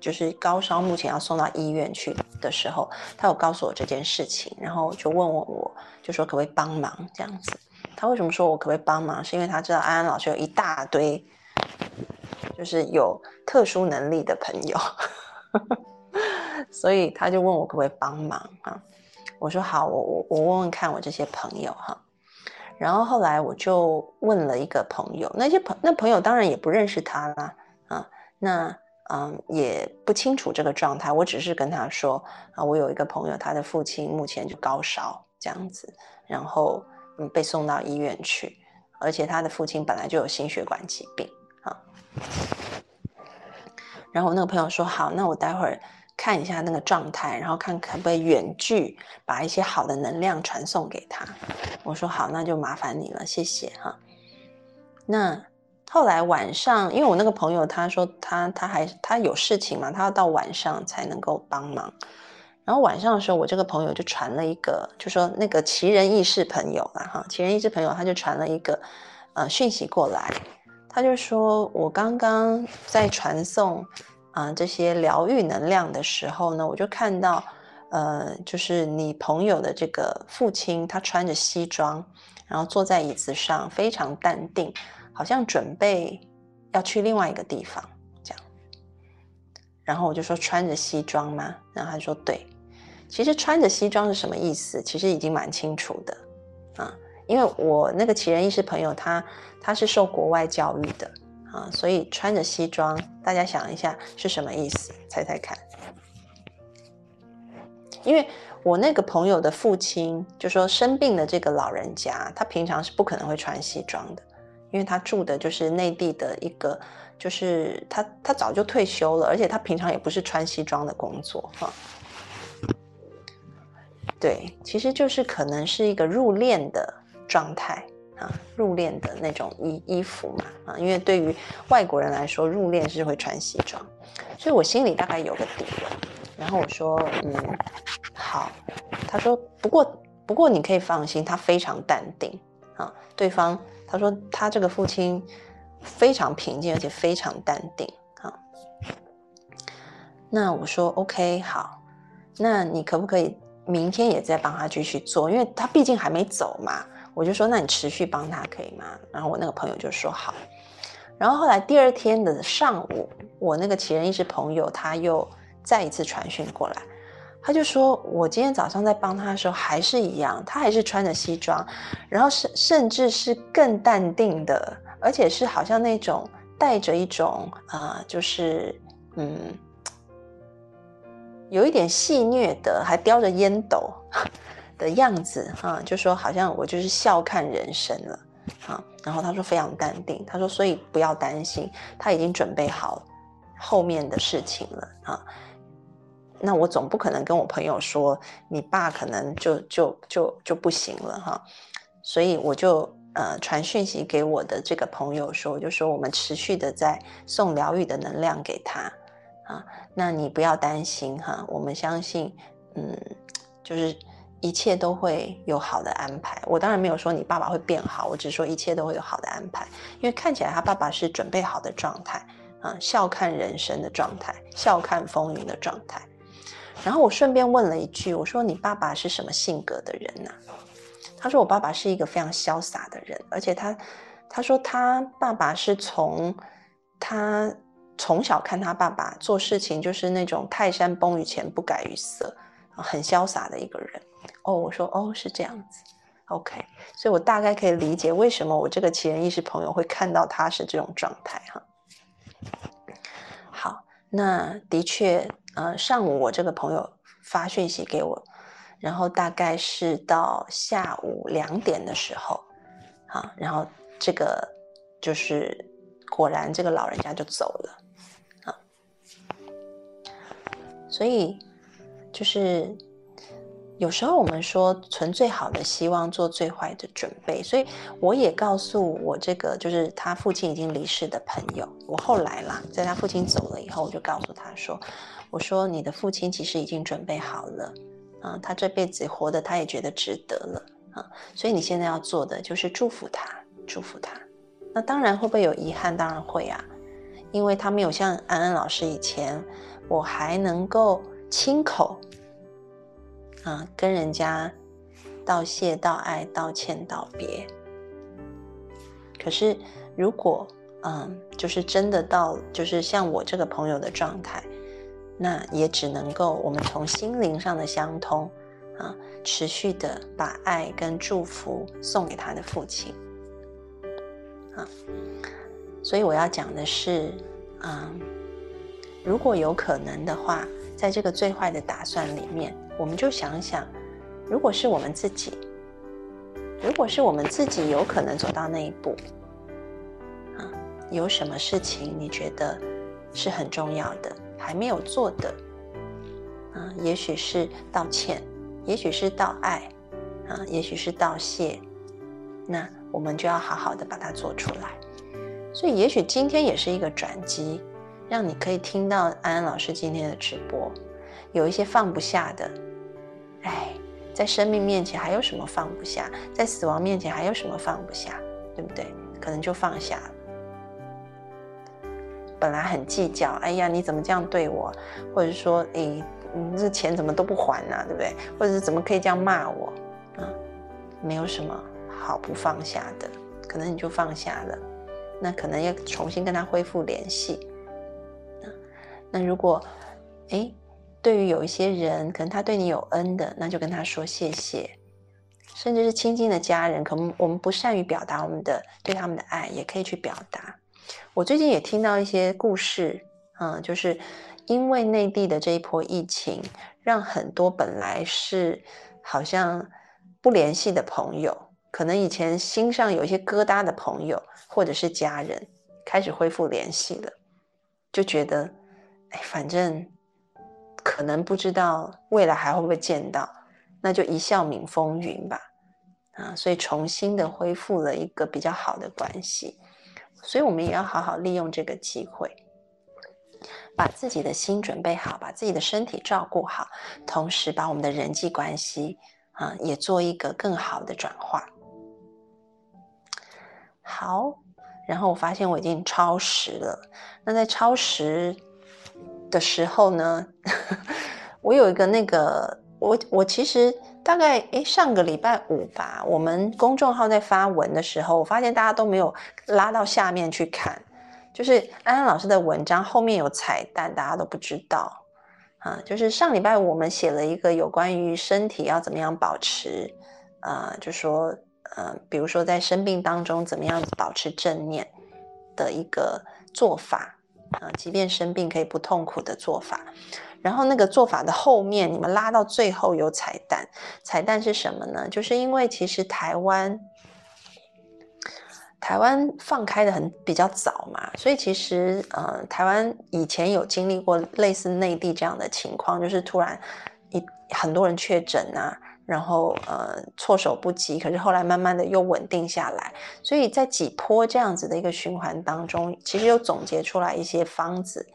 就是高烧，目前要送到医院去的时候，他有告诉我这件事情，然后就问问我，就说可不可以帮忙这样子。他为什么说我可不可以帮忙？是因为他知道安安老师有一大堆。就是有特殊能力的朋友，所以他就问我可不可以帮忙啊？我说好，我我我问问看我这些朋友哈。然后后来我就问了一个朋友，那些朋那朋友当然也不认识他啦啊，那嗯也不清楚这个状态。我只是跟他说啊，我有一个朋友，他的父亲目前就高烧这样子，然后嗯被送到医院去，而且他的父亲本来就有心血管疾病啊。然后我那个朋友说好，那我待会儿看一下那个状态，然后看可不可以远距把一些好的能量传送给他。我说好，那就麻烦你了，谢谢哈。那后来晚上，因为我那个朋友他说他他还他有事情嘛，他要到晚上才能够帮忙。然后晚上的时候，我这个朋友就传了一个，就说那个奇人异事朋友嘛哈，奇人异事朋友他就传了一个呃讯息过来。他就说：“我刚刚在传送啊这些疗愈能量的时候呢，我就看到，呃，就是你朋友的这个父亲，他穿着西装，然后坐在椅子上，非常淡定，好像准备要去另外一个地方，这样。然后我就说穿着西装吗？然后他说对。其实穿着西装是什么意思？其实已经蛮清楚的，啊。”因为我那个奇人异事朋友，他他是受国外教育的啊，所以穿着西装，大家想一下是什么意思？猜猜看。因为我那个朋友的父亲就说生病的这个老人家，他平常是不可能会穿西装的，因为他住的就是内地的一个，就是他他早就退休了，而且他平常也不是穿西装的工作哈。对，其实就是可能是一个入殓的。状态啊，入殓的那种衣衣服嘛啊，因为对于外国人来说，入殓是会穿西装，所以我心里大概有个底。然后我说，嗯，好。他说，不过不过你可以放心，他非常淡定啊。对方他说他这个父亲非常平静，而且非常淡定啊。那我说 OK 好，那你可不可以明天也再帮他继续做？因为他毕竟还没走嘛。我就说，那你持续帮他可以吗？然后我那个朋友就说好。然后后来第二天的上午，我那个奇人异事朋友他又再一次传讯过来，他就说我今天早上在帮他的时候还是一样，他还是穿着西装，然后甚甚至是更淡定的，而且是好像那种带着一种啊，就是嗯，有一点戏谑的，还叼着烟斗。的样子哈，就说好像我就是笑看人生了啊。然后他说非常淡定，他说所以不要担心，他已经准备好后面的事情了啊。那我总不可能跟我朋友说你爸可能就就就就不行了哈。所以我就呃传讯息给我的这个朋友说，我就说我们持续的在送疗愈的能量给他啊。那你不要担心哈，我们相信嗯，就是。一切都会有好的安排。我当然没有说你爸爸会变好，我只说一切都会有好的安排。因为看起来他爸爸是准备好的状态啊，笑看人生的状态，笑看风云的状态。然后我顺便问了一句，我说你爸爸是什么性格的人呢？他说我爸爸是一个非常潇洒的人，而且他他说他爸爸是从他从小看他爸爸做事情就是那种泰山崩于前不改于色，很潇洒的一个人。哦，我说哦是这样子，OK，所以我大概可以理解为什么我这个奇人异事朋友会看到他是这种状态哈。好那的确，呃，上午我这个朋友发讯息给我，然后大概是到下午两点的时候，啊，然后这个就是果然这个老人家就走了，啊，所以就是。有时候我们说存最好的希望，做最坏的准备，所以我也告诉我这个就是他父亲已经离世的朋友，我后来啦，在他父亲走了以后，我就告诉他说：“我说你的父亲其实已经准备好了，啊，他这辈子活的他也觉得值得了啊，所以你现在要做的就是祝福他，祝福他。那当然会不会有遗憾？当然会啊，因为他没有像安安老师以前，我还能够亲口。”啊，跟人家道谢、道爱、道歉、道别。可是，如果嗯，就是真的到，就是像我这个朋友的状态，那也只能够我们从心灵上的相通啊，持续的把爱跟祝福送给他的父亲啊。所以我要讲的是，嗯，如果有可能的话，在这个最坏的打算里面。我们就想想，如果是我们自己，如果是我们自己有可能走到那一步，啊，有什么事情你觉得是很重要的，还没有做的，啊，也许是道歉，也许是道爱，啊，也许是道谢，那我们就要好好的把它做出来。所以，也许今天也是一个转机，让你可以听到安安老师今天的直播。有一些放不下的，哎，在生命面前还有什么放不下？在死亡面前还有什么放不下？对不对？可能就放下了。本来很计较，哎呀，你怎么这样对我？或者说，哎，你这钱怎么都不还呢？对不对？或者是怎么可以这样骂我？啊，没有什么好不放下的，可能你就放下了。那可能要重新跟他恢复联系。那如果，哎。对于有一些人，可能他对你有恩的，那就跟他说谢谢。甚至是亲近的家人，可能我们不善于表达我们的对他们的爱，也可以去表达。我最近也听到一些故事，嗯，就是因为内地的这一波疫情，让很多本来是好像不联系的朋友，可能以前心上有一些疙瘩的朋友，或者是家人，开始恢复联系了，就觉得，哎，反正。可能不知道未来还会不会见到，那就一笑泯风云吧，啊，所以重新的恢复了一个比较好的关系，所以我们也要好好利用这个机会，把自己的心准备好，把自己的身体照顾好，同时把我们的人际关系啊也做一个更好的转化。好，然后我发现我已经超时了，那在超时。的时候呢，我有一个那个，我我其实大概诶上个礼拜五吧，我们公众号在发文的时候，我发现大家都没有拉到下面去看，就是安安老师的文章后面有彩蛋，大家都不知道啊。就是上礼拜五我们写了一个有关于身体要怎么样保持，呃，就说呃，比如说在生病当中怎么样保持正念的一个做法。啊，即便生病可以不痛苦的做法，然后那个做法的后面，你们拉到最后有彩蛋。彩蛋是什么呢？就是因为其实台湾台湾放开的很比较早嘛，所以其实呃，台湾以前有经历过类似内地这样的情况，就是突然一很多人确诊啊。然后呃措手不及，可是后来慢慢的又稳定下来，所以在几波这样子的一个循环当中，其实又总结出来一些方子，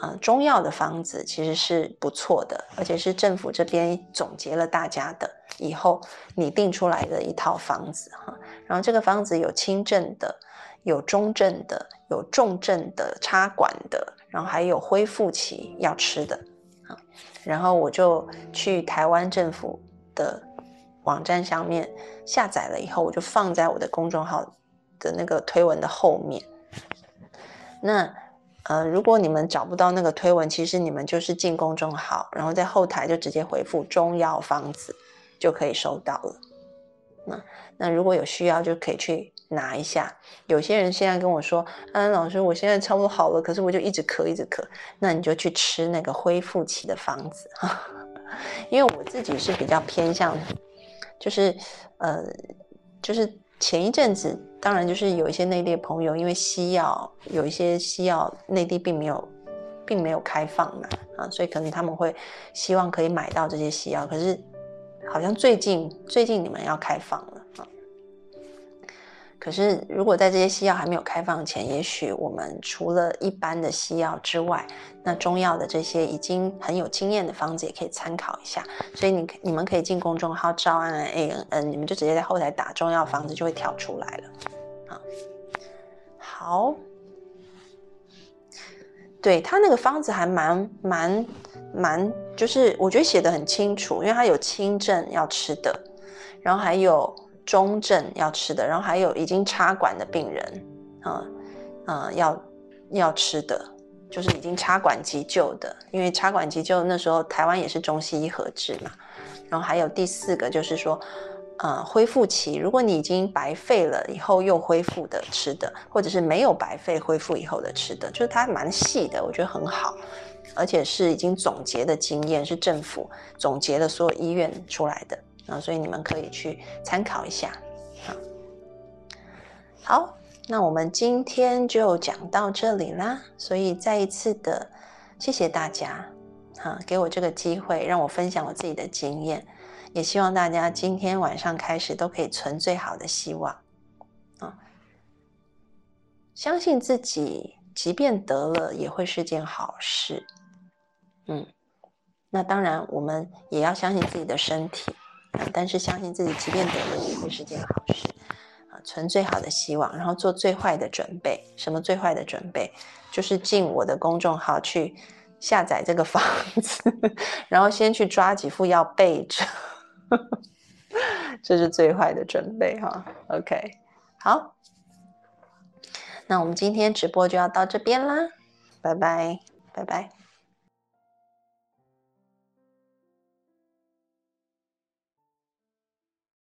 啊中药的方子其实是不错的，而且是政府这边总结了大家的以后拟定出来的一套方子哈。然后这个方子有轻症的，有中症的，有重症的插管的，然后还有恢复期要吃的啊。然后我就去台湾政府。的网站上面下载了以后，我就放在我的公众号的那个推文的后面。那呃，如果你们找不到那个推文，其实你们就是进公众号，然后在后台就直接回复“中药方子”就可以收到了。那那如果有需要，就可以去拿一下。有些人现在跟我说：“安安老师，我现在差不多好了，可是我就一直咳，一直咳。”那你就去吃那个恢复期的方子哈。因为我自己是比较偏向，就是呃，就是前一阵子，当然就是有一些内地朋友，因为西药有一些西药内地并没有并没有开放嘛啊，所以可能他们会希望可以买到这些西药，可是好像最近最近你们要开放了。可是，如果在这些西药还没有开放前，也许我们除了一般的西药之外，那中药的这些已经很有经验的方子也可以参考一下。所以你你们可以进公众号“招安 A N N”，你们就直接在后台打中药方子就会跳出来了。啊，好，对他那个方子还蛮蛮蛮，就是我觉得写的很清楚，因为他有轻症要吃的，然后还有。中症要吃的，然后还有已经插管的病人，啊，啊，要要吃的，就是已经插管急救的，因为插管急救那时候台湾也是中西医合治嘛。然后还有第四个就是说，呃，恢复期，如果你已经白费了以后又恢复的吃的，或者是没有白费恢复以后的吃的，就是它蛮细的，我觉得很好，而且是已经总结的经验，是政府总结的所有医院出来的。啊，所以你们可以去参考一下。好，好，那我们今天就讲到这里啦。所以再一次的谢谢大家，哈，给我这个机会让我分享我自己的经验。也希望大家今天晚上开始都可以存最好的希望，啊，相信自己，即便得了也会是件好事。嗯，那当然我们也要相信自己的身体。但是相信自己，即便得了也会是件好事啊！存最好的希望，然后做最坏的准备。什么最坏的准备？就是进我的公众号去下载这个房子，然后先去抓几副药备着，这是最坏的准备哈。OK，好，那我们今天直播就要到这边啦，拜拜，拜拜。